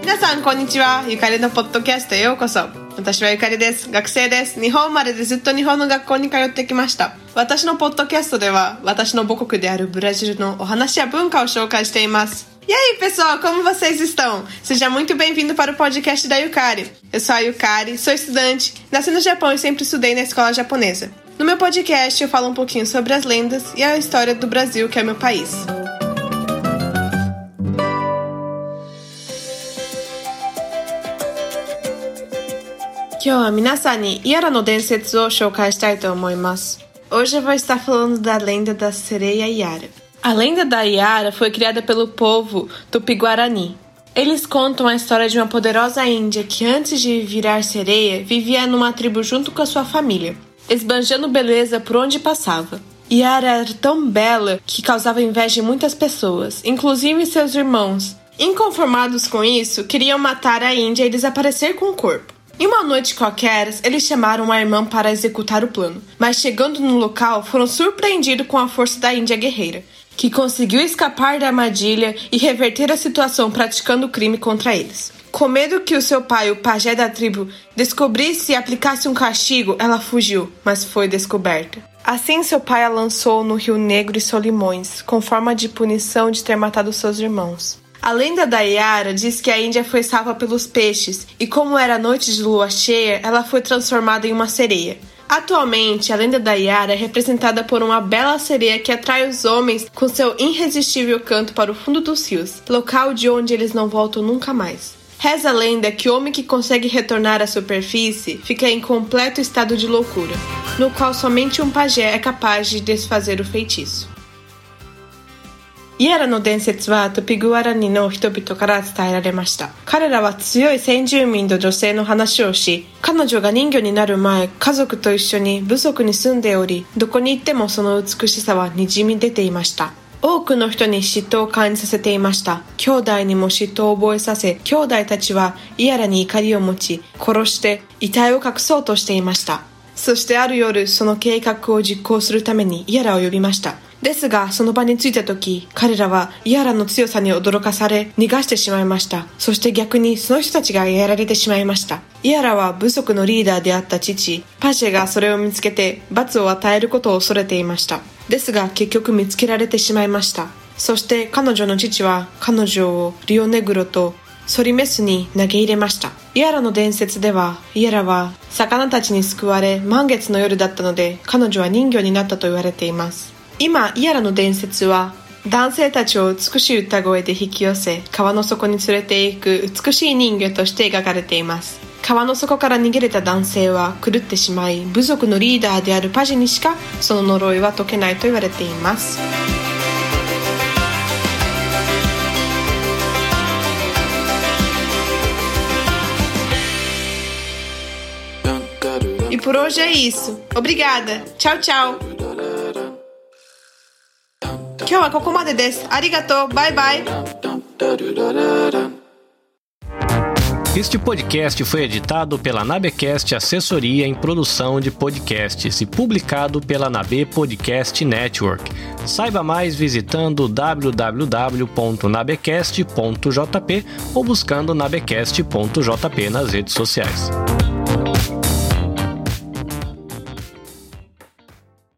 皆さんこんにちはゆかりのポッドキャストへようこそ私はゆかりです学生です日本生まれでずっと日本の学校に通ってきました私のポッドキャストでは私の母国であるブラジルのお話や文化を紹介しています E aí, pessoal, como vocês estão? Seja muito bem-vindo para o podcast da Yukari. Eu sou a Yukari, sou estudante, nasci no Japão e sempre estudei na escola japonesa. No meu podcast, eu falo um pouquinho sobre as lendas e a história do Brasil, que é meu país. Hoje eu vou estar falando da lenda da sereia Yara. A lenda da Yara foi criada pelo povo Tupi-Guarani. Eles contam a história de uma poderosa índia que, antes de virar sereia, vivia numa tribo junto com a sua família esbanjando beleza por onde passava. Yara era tão bela que causava inveja em muitas pessoas, inclusive seus irmãos. Inconformados com isso, queriam matar a Índia e desaparecer com o corpo. Em uma noite qualquer, eles chamaram a irmã para executar o plano, mas chegando no local, foram surpreendidos com a força da Índia guerreira, que conseguiu escapar da armadilha e reverter a situação praticando o crime contra eles. Com medo que o seu pai, o pajé da tribo, descobrisse e aplicasse um castigo, ela fugiu, mas foi descoberta. Assim, seu pai a lançou no Rio Negro e Solimões, com forma de punição de ter matado seus irmãos. A lenda da Yara diz que a Índia foi salva pelos peixes e, como era noite de lua cheia, ela foi transformada em uma sereia. Atualmente, a lenda da Yara é representada por uma bela sereia que atrai os homens com seu irresistível canto para o fundo dos rios, local de onde eles não voltam nunca mais. Reza a lenda que o homem que consegue retornar à superfície fica em completo estado de loucura, no qual somente um pajé é capaz de desfazer o feitiço. イエラの伝説はトピグワラニの人々から伝えられました。彼らは強い先住民と女性の話をし、彼女が人魚になる前、家族と一緒に部族に住んでおり、どこに行ってもその美しさはにじみ出ていました。多くの人に嫉妬を感じさせていました。兄弟にも嫉妬を覚えさせ、兄弟たちはイヤラに怒りを持ち、殺して遺体を隠そうとしていました。そしてある夜、その計画を実行するためにイヤラを呼びました。ですが、その場に着いた時、彼らはイヤラの強さに驚かされ、逃がしてしまいました。そして逆にその人たちがやられてしまいました。イヤラは部族のリーダーであった父、パシェがそれを見つけて罰を与えることを恐れていました。ですが結局見つけられてしまいましたそして彼女の父は彼女をリオネグロとソリメスに投げ入れましたイアラの伝説ではイアラは魚たちに救われ満月の夜だったので彼女は人魚になったと言われています今イアラの伝説は男性たちを美しい歌声で引き寄せ川の底に連れて行く美しい人魚として描かれています川の底から逃げれた男性は狂ってしまい部族のリーダーであるパジにしかその呪いは解けないと言われています E por hoje é isso. Obrigada. Tchau, tchau. 今日はここまでです。ありがとう。バイバイ。Este podcast foi editado pela Nabecast Assessoria em Produção de Podcasts e publicado pela Nabe Podcast Network. Saiba mais visitando www.nabecast.jp ou buscando nabecast.jp nas redes sociais.